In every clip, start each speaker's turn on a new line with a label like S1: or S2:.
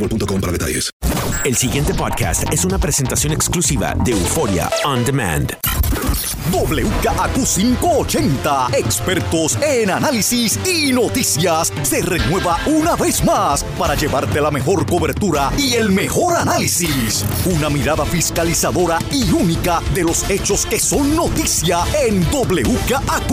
S1: boostmobile.com para detalles.
S2: El siguiente podcast es una presentación exclusiva de Euforia On Demand.
S3: WKAQ 580, expertos en análisis y noticias, se renueva una vez más para llevarte la mejor cobertura y el mejor análisis. Una mirada fiscalizadora y única de los hechos que son noticia en WKAQ.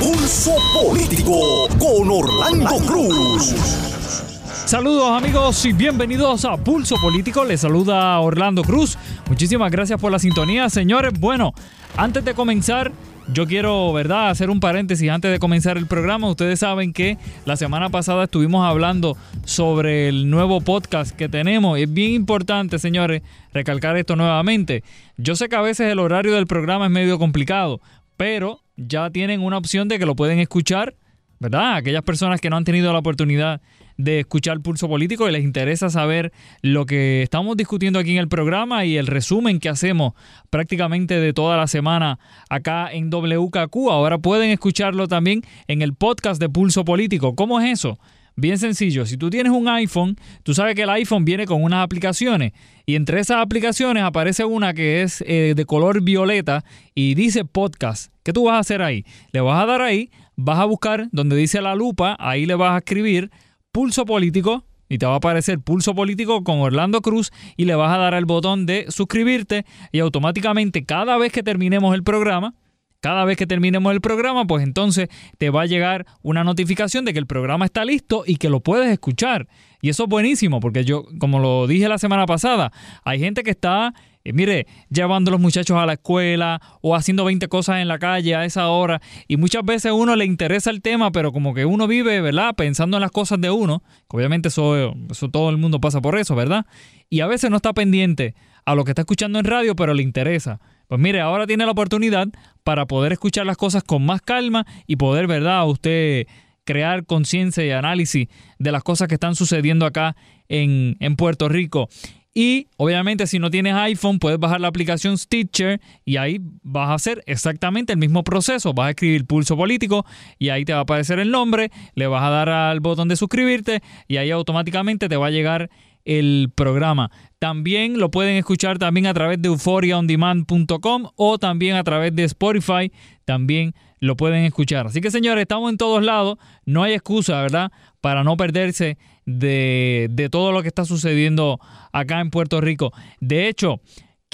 S3: Pulso Político con Orlando Cruz.
S4: Saludos amigos y bienvenidos a Pulso Político. Les saluda Orlando Cruz. Muchísimas gracias por la sintonía, señores. Bueno, antes de comenzar, yo quiero, ¿verdad?, hacer un paréntesis antes de comenzar el programa. Ustedes saben que la semana pasada estuvimos hablando sobre el nuevo podcast que tenemos. Es bien importante, señores, recalcar esto nuevamente. Yo sé que a veces el horario del programa es medio complicado, pero ya tienen una opción de que lo pueden escuchar, ¿verdad? Aquellas personas que no han tenido la oportunidad de escuchar Pulso Político y les interesa saber lo que estamos discutiendo aquí en el programa y el resumen que hacemos prácticamente de toda la semana acá en WKQ. Ahora pueden escucharlo también en el podcast de Pulso Político. ¿Cómo es eso? Bien sencillo, si tú tienes un iPhone, tú sabes que el iPhone viene con unas aplicaciones y entre esas aplicaciones aparece una que es eh, de color violeta y dice podcast. ¿Qué tú vas a hacer ahí? Le vas a dar ahí, vas a buscar donde dice la lupa, ahí le vas a escribir Pulso Político y te va a aparecer Pulso Político con Orlando Cruz y le vas a dar al botón de suscribirte y automáticamente cada vez que terminemos el programa, cada vez que terminemos el programa, pues entonces te va a llegar una notificación de que el programa está listo y que lo puedes escuchar. Y eso es buenísimo porque yo, como lo dije la semana pasada, hay gente que está eh, mire, llevando a los muchachos a la escuela o haciendo 20 cosas en la calle a esa hora. Y muchas veces a uno le interesa el tema, pero como que uno vive, ¿verdad? Pensando en las cosas de uno. Obviamente eso, eso todo el mundo pasa por eso, ¿verdad? Y a veces no está pendiente a lo que está escuchando en radio, pero le interesa. Pues mire, ahora tiene la oportunidad para poder escuchar las cosas con más calma y poder, ¿verdad? Usted crear conciencia y análisis de las cosas que están sucediendo acá en, en Puerto Rico. Y obviamente si no tienes iPhone puedes bajar la aplicación Stitcher y ahí vas a hacer exactamente el mismo proceso. Vas a escribir pulso político y ahí te va a aparecer el nombre, le vas a dar al botón de suscribirte y ahí automáticamente te va a llegar el programa. También lo pueden escuchar también a través de euphoriaondemand.com o también a través de Spotify. También lo pueden escuchar. Así que señores, estamos en todos lados. No hay excusa, ¿verdad? Para no perderse de, de todo lo que está sucediendo acá en Puerto Rico. De hecho,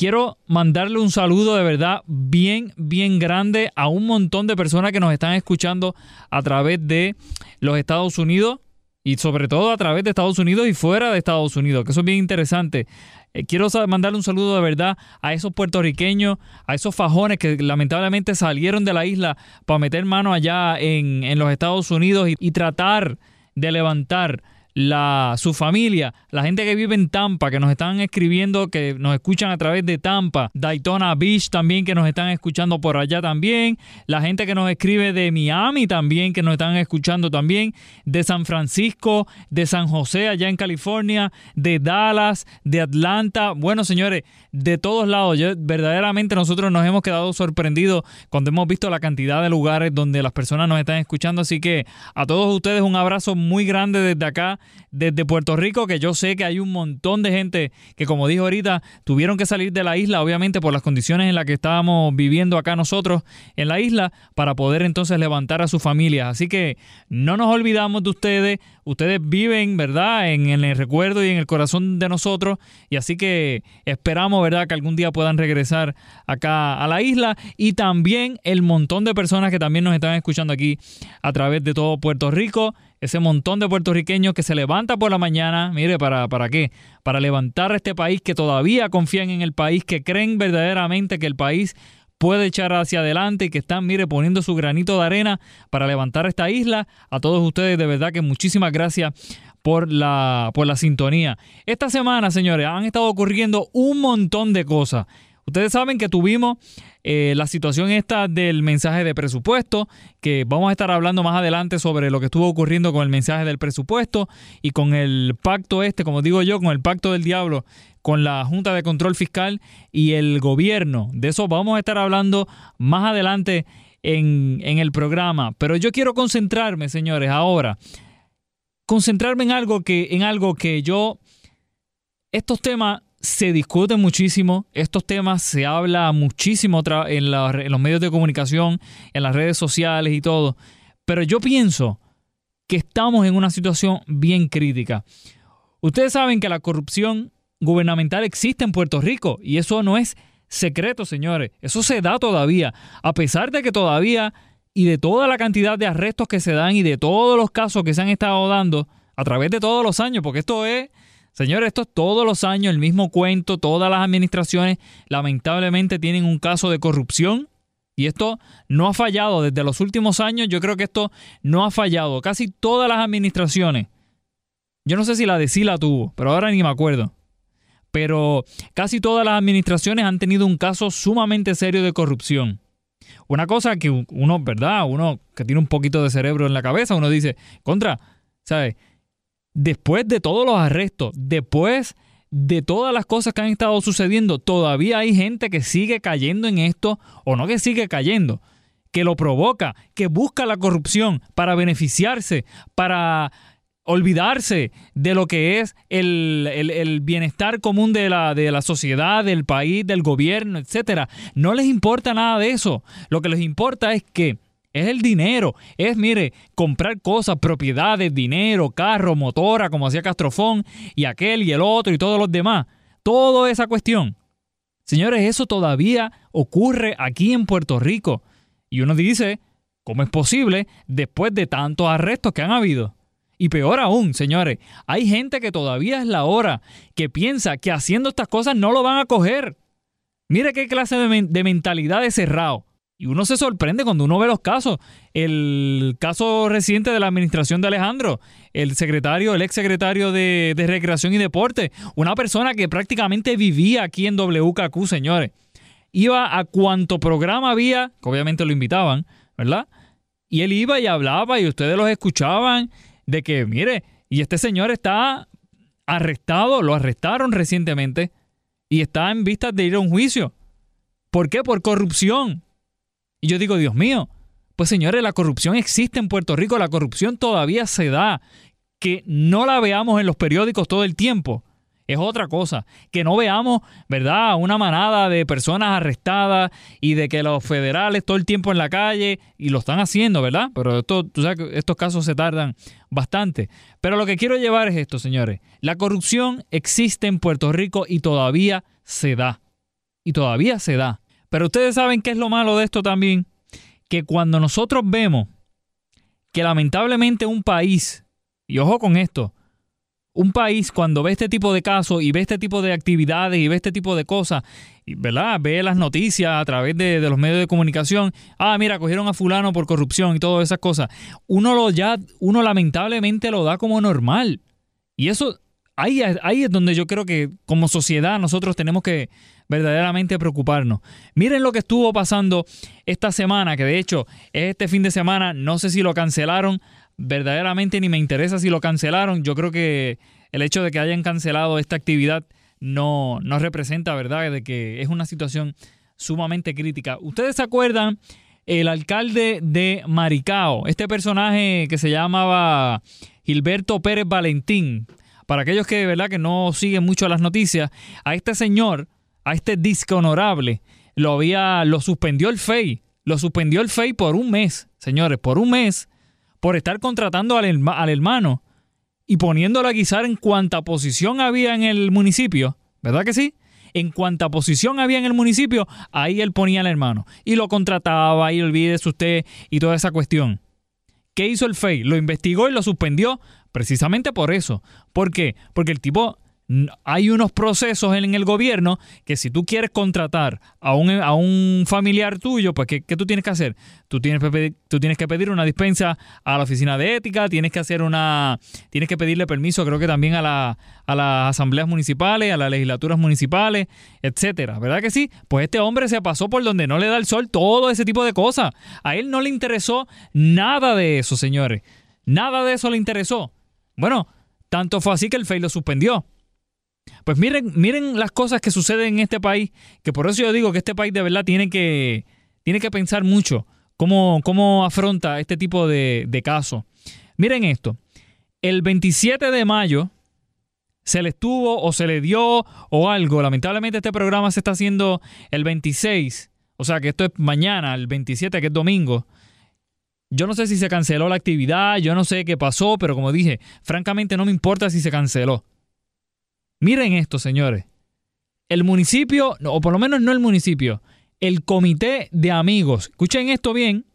S4: quiero mandarle un saludo de verdad bien, bien grande a un montón de personas que nos están escuchando a través de los Estados Unidos, Y sobre todo a través de Estados Unidos y fuera de Estados Unidos, que eso es bien interesante. Eh, quiero mandarle un saludo de verdad a esos puertorriqueños, a esos fajones que lamentablemente salieron de la isla para meter mano allá en, en los Estados Unidos y, y tratar de levantar la, su familia, la gente que vive en Tampa, que nos están escribiendo, que nos escuchan a través de Tampa, Daytona Beach también, que nos están escuchando por allá también, la gente que nos escribe de Miami también, que nos están escuchando también, de San Francisco, de San José, allá en California, de Dallas, de Atlanta, bueno señores, de todos lados, verdaderamente nosotros nos hemos quedado sorprendidos cuando hemos visto la cantidad de lugares donde las personas nos están escuchando, así que a todos ustedes un abrazo muy grande desde acá desde Puerto Rico, que yo sé que hay un montón de gente que, como dijo ahorita, tuvieron que salir de la isla, obviamente por las condiciones en las que estábamos viviendo acá nosotros en la isla, para poder entonces levantar a sus familias. Así que no nos olvidamos de ustedes, ustedes viven, ¿verdad?, en, el recuerdo y en el corazón de nosotros, y así que esperamos, ¿verdad?, que algún día puedan regresar acá a la isla, y también el montón de personas que también nos están escuchando aquí a través de todo Puerto Rico ese montón de puertorriqueños que se levanta por la mañana, mire, ¿para, ¿para qué? Para levantar a este país, que todavía confían en el país, que creen verdaderamente que el país puede echar hacia adelante y que están, mire, poniendo su granito de arena para levantar esta isla. A todos ustedes, de verdad que muchísimas gracias por la, por la sintonía. Esta semana, señores, han estado ocurriendo un montón de cosas. Ustedes saben que tuvimos eh, la situación esta del mensaje de presupuesto, que vamos a estar hablando más adelante sobre lo que estuvo ocurriendo con el mensaje del presupuesto y con el pacto este, como digo yo, con el pacto del diablo, con la Junta de Control Fiscal y el gobierno. De eso vamos a estar hablando más adelante en, en el programa. Pero yo quiero concentrarme, señores, ahora. Concentrarme en algo que, en algo que yo. Estos temas se discute muchísimo, estos temas se habla muchísimo en, los medios de comunicación, en las redes sociales y todo, pero yo pienso que estamos en una situación bien crítica. Ustedes saben que la corrupción gubernamental existe en Puerto Rico y eso no es secreto, señores, eso se da todavía, a pesar de que todavía y de toda la cantidad de arrestos que se dan y de todos los casos que se han estado dando a través de todos los años, porque esto es Señores, esto es todos los años el mismo cuento, todas las administraciones lamentablemente tienen un caso de corrupción y esto no ha fallado desde los últimos años, yo creo que esto no ha fallado. Casi todas las administraciones, yo no sé si la de sí la tuvo, pero ahora ni me acuerdo. Pero casi todas las administraciones han tenido un caso sumamente serio de corrupción. Una cosa que uno, ¿verdad? Uno que tiene un poquito de cerebro en la cabeza, uno dice, contra, ¿sabes? Después de todos los arrestos, después de todas las cosas que han estado sucediendo, todavía hay gente que sigue cayendo en esto, o no que sigue cayendo, que lo provoca, que busca la corrupción para beneficiarse, para olvidarse de lo que es el, bienestar común de la, de la sociedad, del país, del gobierno, etc. No les importa nada de eso. Lo que les importa es que es el dinero. Es, mire, comprar cosas, propiedades, dinero, carro, motora, como hacía Castrofón, y aquel y el otro y todos los demás. Toda esa cuestión. Señores, eso todavía ocurre aquí en Puerto Rico. Y uno dice, ¿cómo es posible después de tantos arrestos que han habido? Y peor aún, señores, hay gente que todavía es la hora, que piensa que haciendo estas cosas no lo van a coger. Mire qué clase de, de mentalidad de cerrado. Y uno se sorprende cuando uno ve los casos. El caso reciente de la administración de Alejandro, el secretario, el ex secretario de, Recreación y Deporte, una persona que prácticamente vivía aquí en WKQ, señores. Iba a cuanto programa había, que obviamente lo invitaban, ¿verdad? Y él iba y hablaba y ustedes los escuchaban de que, mire, y este señor está arrestado, lo arrestaron recientemente y está en vistas de ir a un juicio. ¿Por qué? Por corrupción. Y yo digo, Dios mío, pues señores, la corrupción existe en Puerto Rico, la corrupción todavía se da. Que no la veamos en los periódicos todo el tiempo es otra cosa. Que no veamos, ¿verdad?, una manada de personas arrestadas y de que los federales todo el tiempo en la calle, y lo están haciendo, ¿verdad? Pero estos casos se tardan bastante. Pero lo que quiero llevar es esto, señores. La corrupción existe en Puerto Rico y todavía se da. Y todavía se da. Pero ustedes saben qué es lo malo de esto también, que cuando nosotros vemos que lamentablemente un país, y ojo con esto, un país cuando ve este tipo de casos y ve este tipo de actividades y ve este tipo de cosas, ¿verdad? Ve las noticias a través de, los medios de comunicación. Ah, mira, cogieron a fulano por corrupción y todas esas cosas. Uno lo ya, uno lamentablemente lo da como normal. Y eso, ahí, es donde yo creo que como sociedad nosotros tenemos que verdaderamente preocuparnos. Miren lo que estuvo pasando esta semana, que de hecho este fin de semana, no sé si lo cancelaron verdaderamente ni me interesa si lo cancelaron. Yo creo que el hecho de que hayan cancelado esta actividad no, no representa, ¿verdad?, de que es una situación sumamente crítica. ¿Ustedes se acuerdan? El alcalde de Maricao, este personaje que se llamaba Gilberto Pérez Valentín. Para aquellos que, ¿verdad?, que no siguen mucho las noticias, a este señor, a este disco honorable, lo había, lo suspendió el FEI. Lo suspendió el FEI por un mes, señores, por un mes por estar contratando al, hermano y poniéndolo a guisar en cuanta posición había en el municipio, ¿verdad que sí? En cuanta posición había en el municipio, ahí él ponía al hermano y lo contrataba y olvídese usted y toda esa cuestión. ¿Qué hizo el FEI? Lo investigó y lo suspendió precisamente por eso. ¿Por qué? Porque el tipo hay unos procesos en el gobierno que si tú quieres contratar a un, a un familiar tuyo, pues ¿qué, tú tienes que hacer? Tú tienes, que pedir, tú tienes que pedir una dispensa a la oficina de ética, tienes que hacer una, tienes que pedirle permiso creo que también a, la, a las asambleas municipales, a las legislaturas municipales, etcétera. ¿Verdad que sí? Pues este hombre se pasó por donde no le da el sol todo ese tipo de cosas. A él no le interesó nada de eso, señores. Nada de eso le interesó. Bueno, tanto fue así que el FEI lo suspendió. Pues miren, miren las cosas que suceden en este país, que por eso yo digo que este país de verdad tiene que, tiene que pensar mucho cómo, cómo afronta este tipo de, casos. Miren esto, el 27 de mayo se le estuvo o se le dio o algo, lamentablemente este programa se está haciendo el 26, o sea que esto es mañana, el 27 que es domingo. Yo no sé si se canceló la actividad, yo no sé qué pasó, pero como dije, francamente no me importa si se canceló. Miren esto, señores. El municipio, o por lo menos no el municipio, el comité de amigos, escuchen esto bien,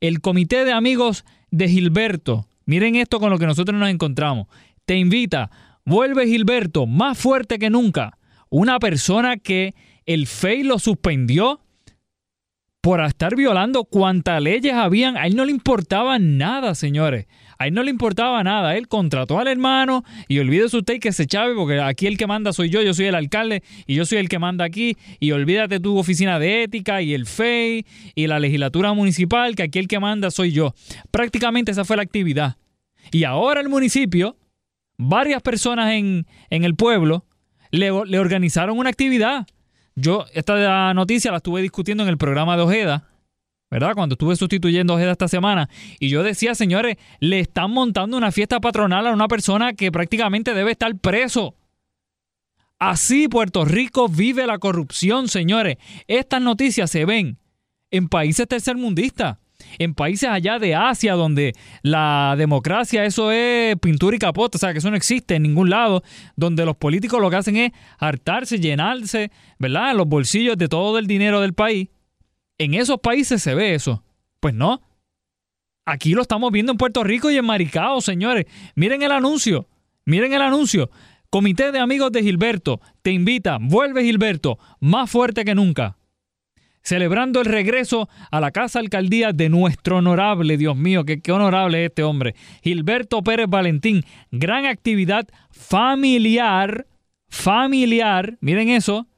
S4: el comité de amigos de Gilberto, miren esto con lo que nosotros nos encontramos, te invita, vuelve Gilberto, más fuerte que nunca, una persona que el FEI lo suspendió por estar violando cuantas leyes habían, a él no le importaba nada, señores. A él no le importaba nada. Él contrató al hermano y olvídese usted que se chave porque aquí el que manda soy yo, yo soy el alcalde y yo soy el que manda aquí. Y olvídate tu oficina de ética y el FEI y la legislatura municipal, que aquí el que manda soy yo. Prácticamente esa fue la actividad. Y ahora el municipio, varias personas en, en el pueblo, le, le organizaron una actividad. Yo esta noticia la estuve discutiendo en el programa de Ojeda ¿verdad? Cuando estuve sustituyendo a Ojeda esta semana. Y yo decía, señores, le están montando una fiesta patronal a una persona que prácticamente debe estar preso. Así Puerto Rico vive la corrupción, señores. Estas noticias se ven en países tercermundistas, en países allá de Asia, donde la democracia, eso es pintura y capote, o sea, que eso no existe en ningún lado, donde los políticos lo que hacen es hartarse, llenarse, ¿verdad?, los bolsillos de todo el dinero del país en esos países se ve eso. Pues no. Aquí lo estamos viendo en Puerto Rico y en Maricao, señores. Miren el anuncio. Miren el anuncio. Comité de Amigos de Gilberto te invita, vuelve Gilberto, más fuerte que nunca. Celebrando el regreso a la Casa Alcaldía de nuestro honorable, Dios mío, qué, qué honorable es este hombre, Gilberto Pérez Valentín. Gran actividad familiar, familiar, miren eso,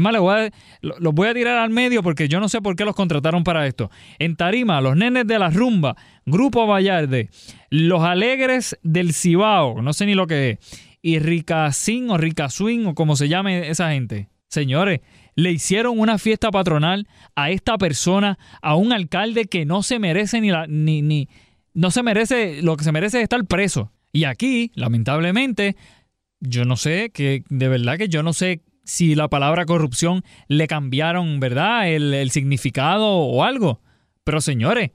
S4: es más, los voy a tirar al medio porque yo no sé por qué los contrataron para esto. En Tarima, los nenes de la rumba, Grupo Vallarde, los alegres del Cibao, no sé ni lo que es, y Ricasín o Ricaswing o como se llame esa gente. Señores, le hicieron una fiesta patronal a esta persona, a un alcalde que no se merece ni la, ni, ni, no se merece, lo que se merece es estar preso. Y aquí, lamentablemente, yo no sé, que de verdad que yo no sé si la palabra corrupción le cambiaron, ¿verdad? El, significado o algo. Pero señores,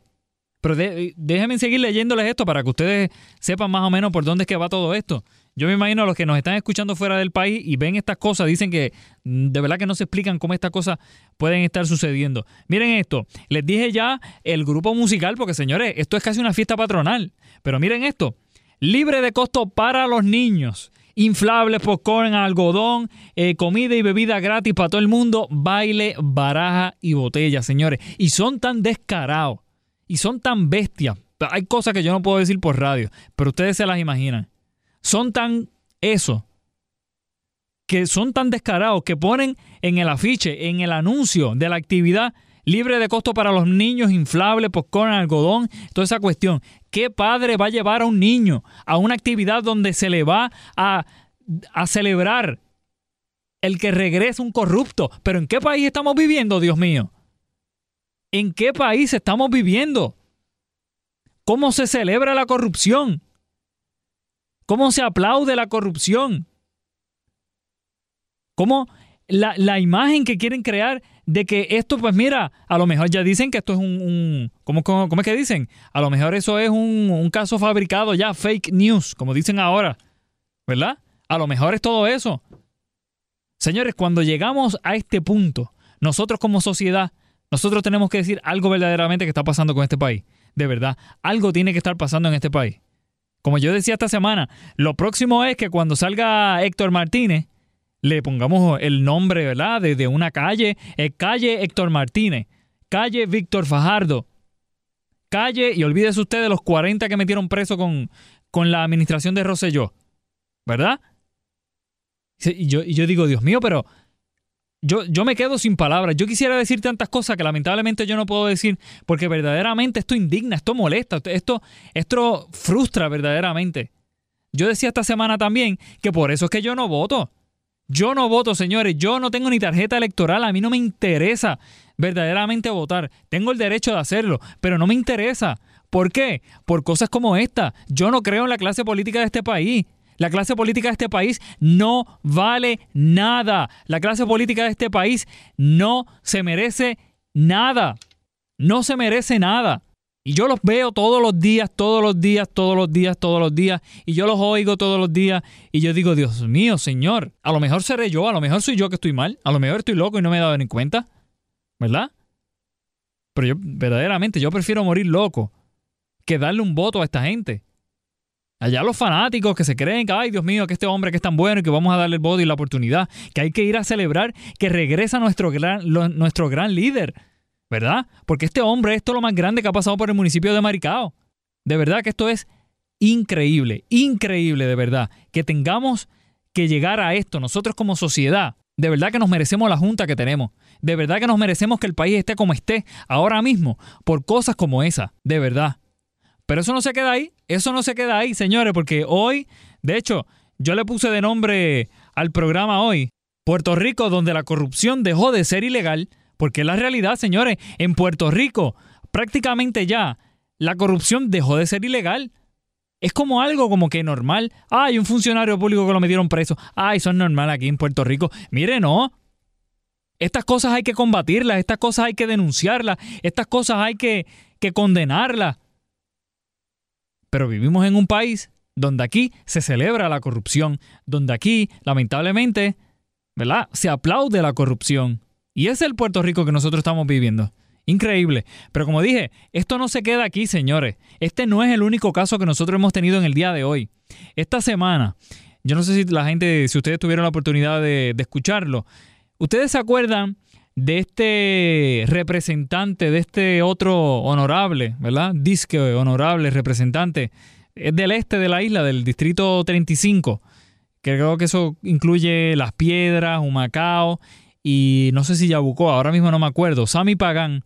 S4: pero déjenme seguir leyéndoles esto para que ustedes sepan más o menos por dónde es que va todo esto. Yo me imagino a los que nos están escuchando fuera del país y ven estas cosas, dicen que mm, de verdad que no se explican cómo estas cosas pueden estar sucediendo. Miren esto, les dije ya el grupo musical, porque señores, esto es casi una fiesta patronal. Pero miren esto, libre de costo para los niños. Inflables, popcorn, algodón, eh, comida y bebida gratis para todo el mundo, baile, baraja y botella, señores. Y son tan descarados y son tan bestias. Hay cosas que yo no puedo decir por radio, pero ustedes se las imaginan. Son tan eso, que son tan descarados que ponen en el afiche, en el anuncio de la actividad libre de costo para los niños, inflable, popcorn, algodón, toda esa cuestión. ¿Qué padre va a llevar a un niño a una actividad donde se le va a, a celebrar el que regresa un corrupto? Pero ¿en qué país estamos viviendo, Dios mío? ¿En qué país estamos viviendo? ¿Cómo se celebra la corrupción? ¿Cómo se aplaude la corrupción? ¿Cómo la, la, imagen que quieren crear de que esto, pues mira, a lo mejor ya dicen que esto es un... ¿cómo, cómo, cómo, es que dicen? A lo mejor eso es un caso fabricado ya, fake news, como dicen ahora, ¿verdad? A lo mejor es todo eso. Señores, cuando llegamos a este punto, nosotros como sociedad, nosotros tenemos que decir algo verdaderamente que está pasando con este país. De verdad, algo tiene que estar pasando en este país. Como yo decía esta semana, lo próximo es que cuando salga Héctor Martínez, le pongamos el nombre, ¿verdad? De, una calle, calle Héctor Martínez, calle Víctor Fajardo, calle, y olvídese usted de los 40 que metieron preso con, con la administración de Rosselló, ¿verdad? Y yo, yo digo, Dios mío, pero yo, yo, me quedo sin palabras. Yo quisiera decir tantas cosas que lamentablemente yo no puedo decir porque verdaderamente esto indigna, esto molesta, esto, esto frustra verdaderamente. Yo decía esta semana también que por eso es que yo no voto. Yo no voto, señores. Yo no tengo ni tarjeta electoral. A mí no me interesa verdaderamente votar. Tengo el derecho de hacerlo, pero no me interesa. ¿Por qué? Por cosas como esta. Yo no creo en la clase política de este país. La clase política de este país no vale nada. La clase política de este país no se merece nada. No se merece nada. Y yo los veo todos los días, todos los días, todos los días, todos los días. Y yo los oigo todos los días. Y yo digo, Dios mío, Señor, a lo mejor seré yo, a lo mejor soy yo que estoy mal, a lo mejor estoy loco y no me he dado ni cuenta. ¿Verdad? Pero yo, verdaderamente, yo prefiero morir loco que darle un voto a esta gente. Allá los fanáticos que se creen que, ay Dios mío, que este hombre que es tan bueno y que vamos a darle el voto y la oportunidad, que hay que ir a celebrar que regresa nuestro gran, nuestro gran líder ¿verdad? Porque este hombre, esto es lo más grande que ha pasado por el municipio de Maricao. De verdad que esto es increíble, increíble de verdad, que tengamos que llegar a esto nosotros como sociedad. De verdad que nos merecemos la junta que tenemos. De verdad que nos merecemos que el país esté como esté ahora mismo por cosas como esa. De verdad. Pero eso no se queda ahí. Eso no se queda ahí, señores, porque hoy, de hecho, yo le puse de nombre al programa hoy, Puerto Rico, donde la corrupción dejó de ser ilegal porque la realidad, señores, en Puerto Rico prácticamente ya la corrupción dejó de ser ilegal. Es como algo como que normal. Hay un funcionario público que lo metieron preso. Ay, eso es normal aquí en Puerto Rico. Mire, no. Estas cosas hay que combatirlas, estas cosas hay que denunciarlas, estas cosas hay que, que condenarlas. Pero vivimos en un país donde aquí se celebra la corrupción, donde aquí, lamentablemente, ¿verdad? Se aplaude la corrupción. Y es el Puerto Rico que nosotros estamos viviendo. Increíble. Pero como dije, esto no se queda aquí, señores. Este no es el único caso que nosotros hemos tenido en el día de hoy. Esta semana, yo no sé si la gente, si ustedes tuvieron la oportunidad de, escucharlo, ustedes se acuerdan de este representante, de este otro honorable, ¿verdad? Disque honorable representante, es del este de la isla, del distrito 35, que creo que eso incluye Las Piedras, Humacao y no sé si Yabucoa, ahora mismo no me acuerdo, Sammy Pagan.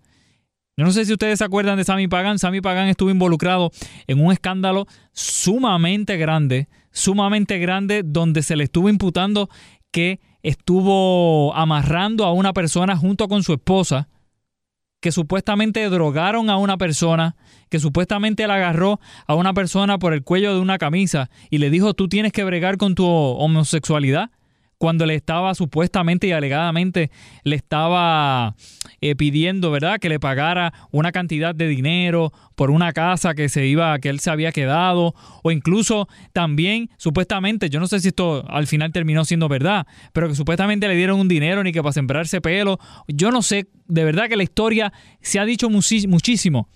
S4: Yo no sé si ustedes se acuerdan de Sammy Pagan. Sammy Pagan estuvo involucrado en un escándalo sumamente grande, sumamente grande, donde se le estuvo imputando que estuvo amarrando a una persona junto con su esposa, que supuestamente drogaron a una persona, que supuestamente la agarró a una persona por el cuello de una camisa y le dijo, tú tienes que bregar con tu homosexualidad cuando le estaba supuestamente y alegadamente le estaba eh, pidiendo, ¿verdad?, que le pagara una cantidad de dinero por una casa que se iba, que él se había quedado, o incluso también supuestamente, yo no sé si esto al final terminó siendo verdad, pero que supuestamente le dieron un dinero ni que para sembrarse pelo. Yo no sé, de verdad que la historia se ha dicho muchísimo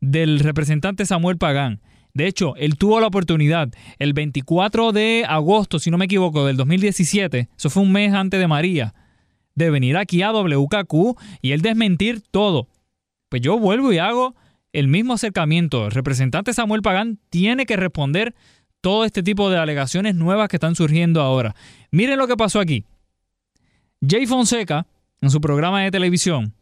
S4: del representante Samuel Pagán. De hecho, él tuvo la oportunidad el 24 de agosto, si no me equivoco, del 2017, eso fue un mes antes de María, de venir aquí a WKQ y él desmentir todo. Pues yo vuelvo y hago el mismo acercamiento. El representante Samuel Pagán tiene que responder todo este tipo de alegaciones nuevas que están surgiendo ahora. Miren lo que pasó aquí. Jay Fonseca, en su programa de televisión,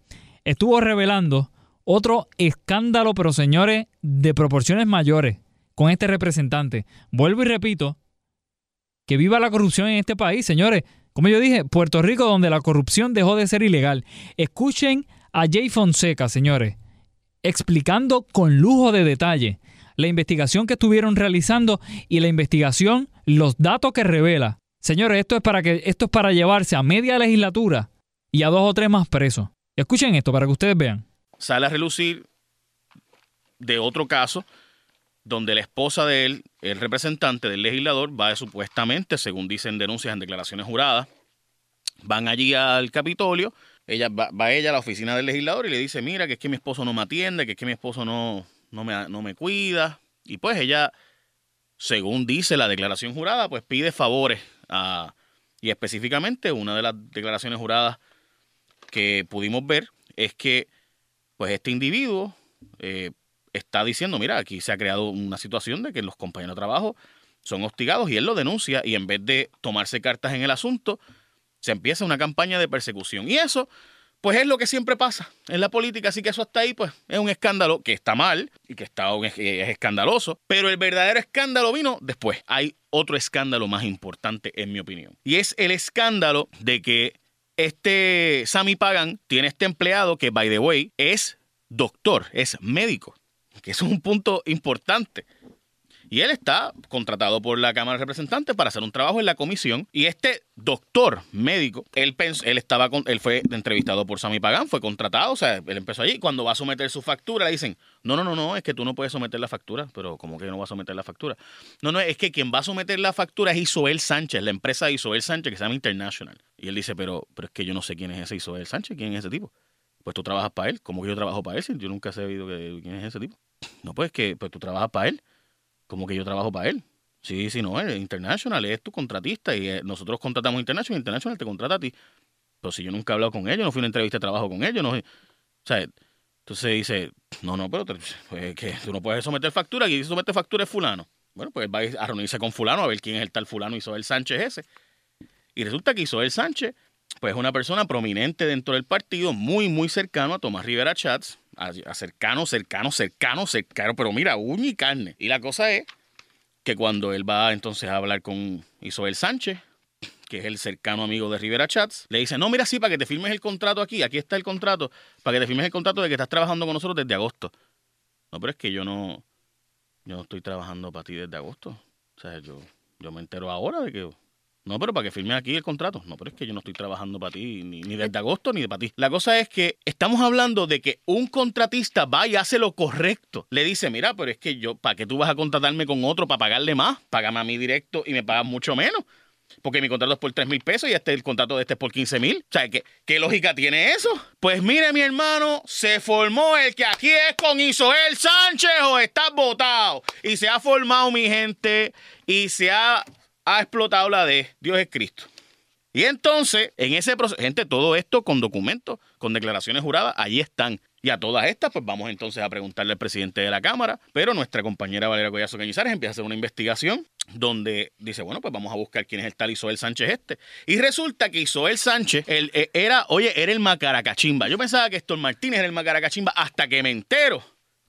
S4: estuvo revelando otro escándalo, pero señores, de proporciones mayores con este representante. Vuelvo y repito, que viva la corrupción en este país, señores. Como yo dije, Puerto Rico donde la corrupción dejó de ser ilegal. Escuchen a Jay Fonseca, señores, explicando con lujo de detalle la investigación que estuvieron realizando y la investigación, los datos que revela. Señores, esto es para que esto es para llevarse a media legislatura y a dos o tres más presos. Escuchen esto para que ustedes vean.
S5: Sale a relucir de otro caso donde la esposa de él, el representante del legislador, va supuestamente, según dicen denuncias en declaraciones juradas, van allí al Capitolio, ella va, ella a la oficina del legislador y le dice, mira, que es que mi esposo no me atiende, que es que mi esposo no, no, me, no me cuida. Y pues ella, según dice la declaración jurada, pues pide favores a, y específicamente una de las declaraciones juradas que pudimos ver es que pues este individuo eh, está diciendo, mira, aquí se ha creado una situación de que los compañeros de trabajo son hostigados y él lo denuncia y en vez de tomarse cartas en el asunto, se empieza una campaña de persecución. Y eso, pues es lo que siempre pasa en la política, así que eso hasta ahí, pues es un escándalo que está mal y que está, es, es escandaloso, pero el verdadero escándalo vino después. Hay otro escándalo más importante, en mi opinión, y es el escándalo de que este Sammy Pagan tiene este empleado que, by the way, es doctor, es médico que eso es un punto importante. Y él está contratado por la Cámara de Representantes para hacer un trabajo en la comisión. Y este doctor médico, él, pensó, él, estaba con, él fue entrevistado por Sammy Pagán, fue contratado, o sea, él empezó allí. Cuando va a someter su factura, le dicen, no, no, no, no, es que tú no puedes someter la factura. Pero, ¿cómo que no va a someter la factura? No, no, es que quien va a someter la factura es Isoel Sánchez, la empresa de Isoel Sánchez que se llama International. Y él dice, pero, pero es que yo no sé quién es ese Isoel Sánchez, quién es ese tipo. Pues tú trabajas para él. ¿Cómo que yo trabajo para él? Yo nunca he sabido quién es ese tipo. No, pues que pues tú trabajas para él. Como que yo trabajo para él. Sí, sí, no, es International es tu contratista y eh, nosotros contratamos International, International te contrata a ti. Pero si yo nunca he hablado con ellos, no fui a una entrevista de trabajo con ellos, entonces dice, no, no, pero pues, que tú no puedes someter factura, aquí somete factura es fulano. Bueno, pues va a reunirse con fulano a ver quién es el tal fulano Isabel Sánchez ese. Y resulta que Isabel Sánchez, pues es una persona prominente dentro del partido, muy, muy cercano a Tomás Rivera Chats, a, cercano, cercano, cercano, cercano, pero mira, uña y carne. Y la cosa es que cuando él va entonces a hablar con Isabel Sánchez, que es el cercano amigo de Rivera Chats, le dice, no, mira, sí, para que te firmes el contrato aquí, aquí está el contrato, para que te firmes el contrato de que estás trabajando con nosotros desde agosto. No, pero es que yo no, yo no estoy trabajando para ti desde agosto. O sea, yo, yo me entero ahora de que no, pero para que firme aquí el contrato. No, pero es que yo no estoy trabajando para ti, ni, desde agosto ni de para ti. La cosa es que estamos hablando de que un contratista va y hace lo correcto. Le dice, mira, pero es que yo, ¿para qué tú vas a contratarme con otro para pagarle más? Págame a mí directo y me pagas mucho menos. Porque mi contrato es por 3 mil pesos y este el contrato de este es por 15 mil. O sea, ¿qué, ¿qué lógica tiene eso? Pues mire, mi hermano, se formó el que aquí es con Isoel Sánchez o está votado. Y se ha formado, mi gente, y se ha ha explotado la de Dios es Cristo. Y entonces, en ese proceso, gente, todo esto con documentos, con declaraciones juradas, ahí están. Y a todas estas, pues vamos entonces a preguntarle al presidente de la Cámara, pero nuestra compañera Valeria Collazo Cañizares empieza a hacer una investigación donde dice, bueno, pues vamos a buscar quién es el tal Isoel Sánchez este. Y resulta que Isoel Sánchez eh, era, oye, era el macaracachimba. Yo pensaba que Héctor Martínez era el macaracachimba hasta que me entero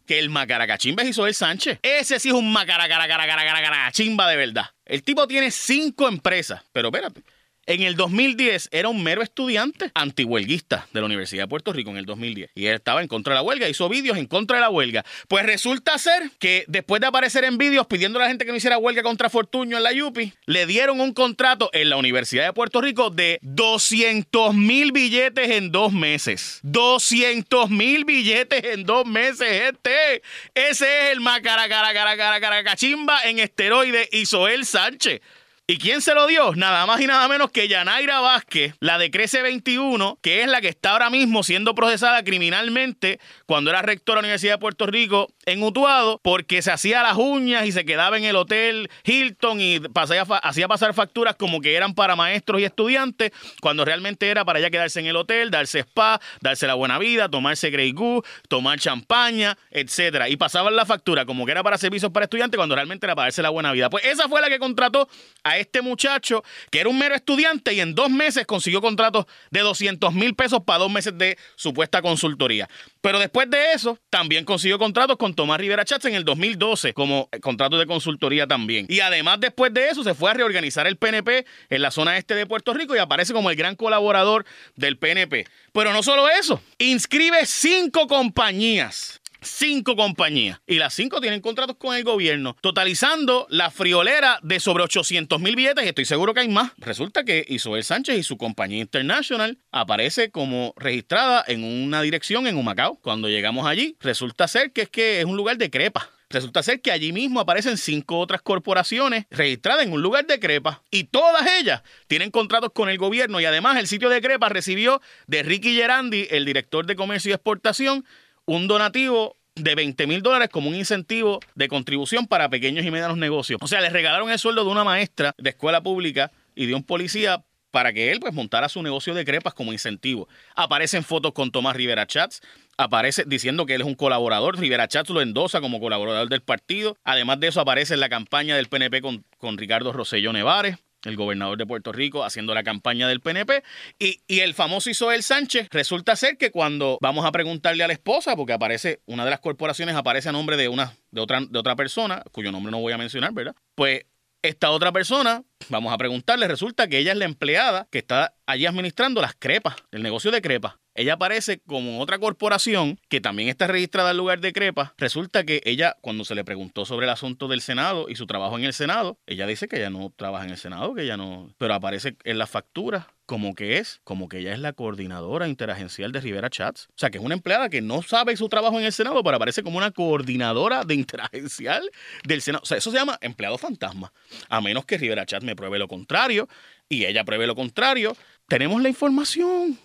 S5: que el macaracachimba es Isoel Sánchez. Ese sí es un macaracachimba de verdad. El tipo tiene cinco empresas, pero espérate. En el 2010 era un mero estudiante antihuelguista de la Universidad de Puerto Rico en el 2010. Y él estaba en contra de la huelga, hizo vídeos en contra de la huelga. Pues resulta ser que después de aparecer en vídeos pidiendo a la gente que no hiciera huelga contra Fortuño en la Yupi, le dieron un contrato en la Universidad de Puerto Rico de 200 mil billetes en dos meses. 200 mil billetes en dos meses, este. Ese es el macaracaracaracaracachimba en esteroide Isoel Sánchez. ¿Y quién se lo dio? Nada más y nada menos que Yanaira Vázquez, la de Crece 21, que es la que está ahora mismo siendo procesada criminalmente cuando era rectora de la Universidad de Puerto Rico en Utuado, porque se hacía las uñas y se quedaba en el hotel Hilton y pasaba, hacía pasar facturas como que eran para maestros y estudiantes, cuando realmente era para ella quedarse en el hotel, darse spa, darse la buena vida, tomarse Grey Goose, tomar champaña, etcétera. Y pasaban la factura como que era para servicios para estudiantes cuando realmente era para darse la buena vida. Pues esa fue la que contrató a este muchacho que era un mero estudiante y en dos meses consiguió contratos de 200 mil pesos para dos meses de supuesta consultoría. Pero después de eso, también consiguió contratos con Tomás Rivera Chats en el 2012 como contratos de consultoría también. Y además después de eso se fue a reorganizar el PNP en la zona este de Puerto Rico y aparece como el gran colaborador del PNP. Pero no solo eso, inscribe cinco compañías cinco compañías y las cinco tienen contratos con el gobierno, totalizando la friolera de sobre 800 mil billetes y estoy seguro que hay más. Resulta que Isabel Sánchez y su compañía International aparece como registrada en una dirección en Humacao. Cuando llegamos allí, resulta ser que es que es un lugar de crepa. Resulta ser que allí mismo aparecen cinco otras corporaciones registradas en un lugar de crepa y todas ellas tienen contratos con el gobierno y además el sitio de crepa recibió de Ricky Gerandi, el director de comercio y exportación, un donativo de 20 mil dólares como un incentivo de contribución para pequeños y medianos negocios. O sea, les regalaron el sueldo de una maestra de escuela pública y de un policía para que él pues montara su negocio de crepas como incentivo. Aparecen fotos con Tomás Rivera Chats, aparece diciendo que él es un colaborador, Rivera Chats lo endosa como colaborador del partido. Además de eso aparece en la campaña del PNP con, con Ricardo Rosselló Nevares el gobernador de Puerto Rico, haciendo la campaña del PNP. Y, el famoso Isabel Sánchez, resulta ser que cuando vamos a preguntarle a la esposa, porque aparece, una de las corporaciones aparece a nombre de una, de otra, de otra persona, cuyo nombre no voy a mencionar, ¿verdad? Pues esta otra persona, vamos a preguntarle, resulta que ella es la empleada que está allí administrando las crepas, el negocio de crepas. Ella aparece como otra corporación que también está registrada en lugar de Crepa. Resulta que ella, cuando se le preguntó sobre el asunto del Senado y su trabajo en el Senado, ella dice que ella no trabaja en el Senado, que ella no. Pero aparece en la factura como que es, como que ella es la coordinadora interagencial de Rivera Chats. O sea, que es una empleada que no sabe su trabajo en el Senado, pero aparece como una coordinadora de interagencial del Senado. O sea, eso se llama empleado fantasma. A menos que Rivera Chats me pruebe lo contrario y ella pruebe lo contrario. Tenemos la información.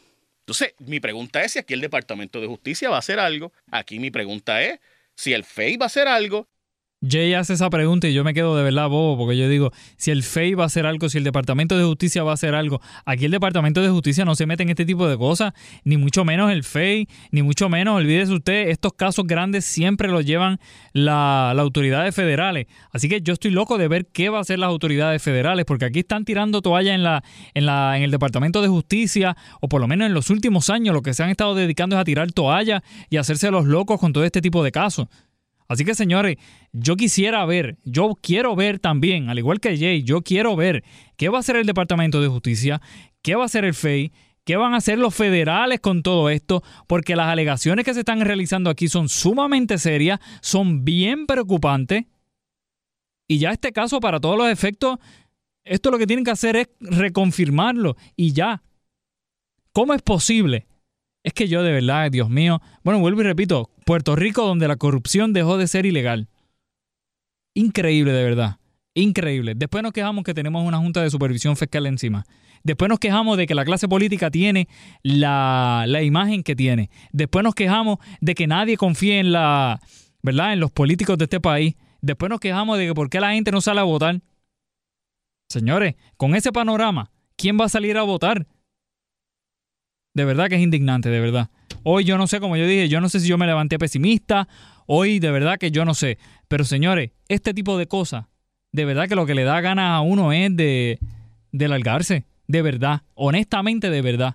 S5: Entonces, mi pregunta es si aquí el Departamento de Justicia va a hacer algo. Aquí mi pregunta es si el FEI va a hacer algo
S4: Jay hace esa pregunta y yo me quedo de verdad bobo porque yo digo, si el FEI va a hacer algo, si el Departamento de Justicia va a hacer algo, aquí el Departamento de Justicia no se mete en este tipo de cosas, ni mucho menos el FEI, ni mucho menos, olvídese usted, estos casos grandes siempre los llevan las autoridades federales. Así que yo estoy loco de ver qué va a hacer las autoridades federales, porque aquí están tirando toalla en, la, en, la, en el Departamento de Justicia, o por lo menos en los últimos años lo que se han estado dedicando es a tirar toalla y hacerse los locos con todo este tipo de casos. Así que señores, yo quisiera ver, yo quiero ver también, al igual que Jay, yo quiero ver qué va a hacer el Departamento de Justicia, qué va a hacer el FEI, qué van a hacer los federales con todo esto, porque las alegaciones que se están realizando aquí son sumamente serias, son bien preocupantes. Y ya este caso, para todos los efectos, esto lo que tienen que hacer es reconfirmarlo y ya. ¿Cómo es posible es que yo de verdad, Dios mío, bueno, vuelvo y repito, Puerto Rico donde la corrupción dejó de ser ilegal. Increíble de verdad, increíble. Después nos quejamos que tenemos una junta de supervisión fiscal encima. Después nos quejamos de que la clase política tiene la, la imagen que tiene. Después nos quejamos de que nadie confíe en la, ¿verdad? En los políticos de este país. Después nos quejamos de que por qué la gente no sale a votar. Señores, con ese panorama, ¿quién va a salir a votar? De verdad que es indignante, de verdad. Hoy yo no sé, como yo dije, yo no sé si yo me levanté pesimista. Hoy de verdad que yo no sé. Pero señores, este tipo de cosas, de verdad que lo que le da ganas a uno es de, de largarse. De verdad. Honestamente, de verdad.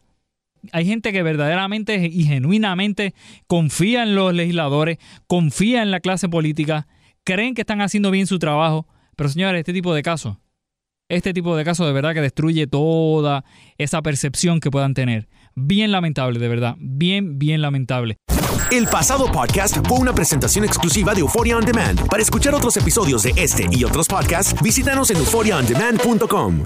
S4: Hay gente que verdaderamente y genuinamente confía en los legisladores, confía en la clase política, creen que están haciendo bien su trabajo. Pero señores, este tipo de casos, este tipo de casos de verdad que destruye toda esa percepción que puedan tener. Bien lamentable, de verdad. Bien, bien lamentable.
S2: El pasado podcast fue una presentación exclusiva de Euphoria On Demand. Para escuchar otros episodios de este y otros podcasts, visítanos en euphoriaondemand.com.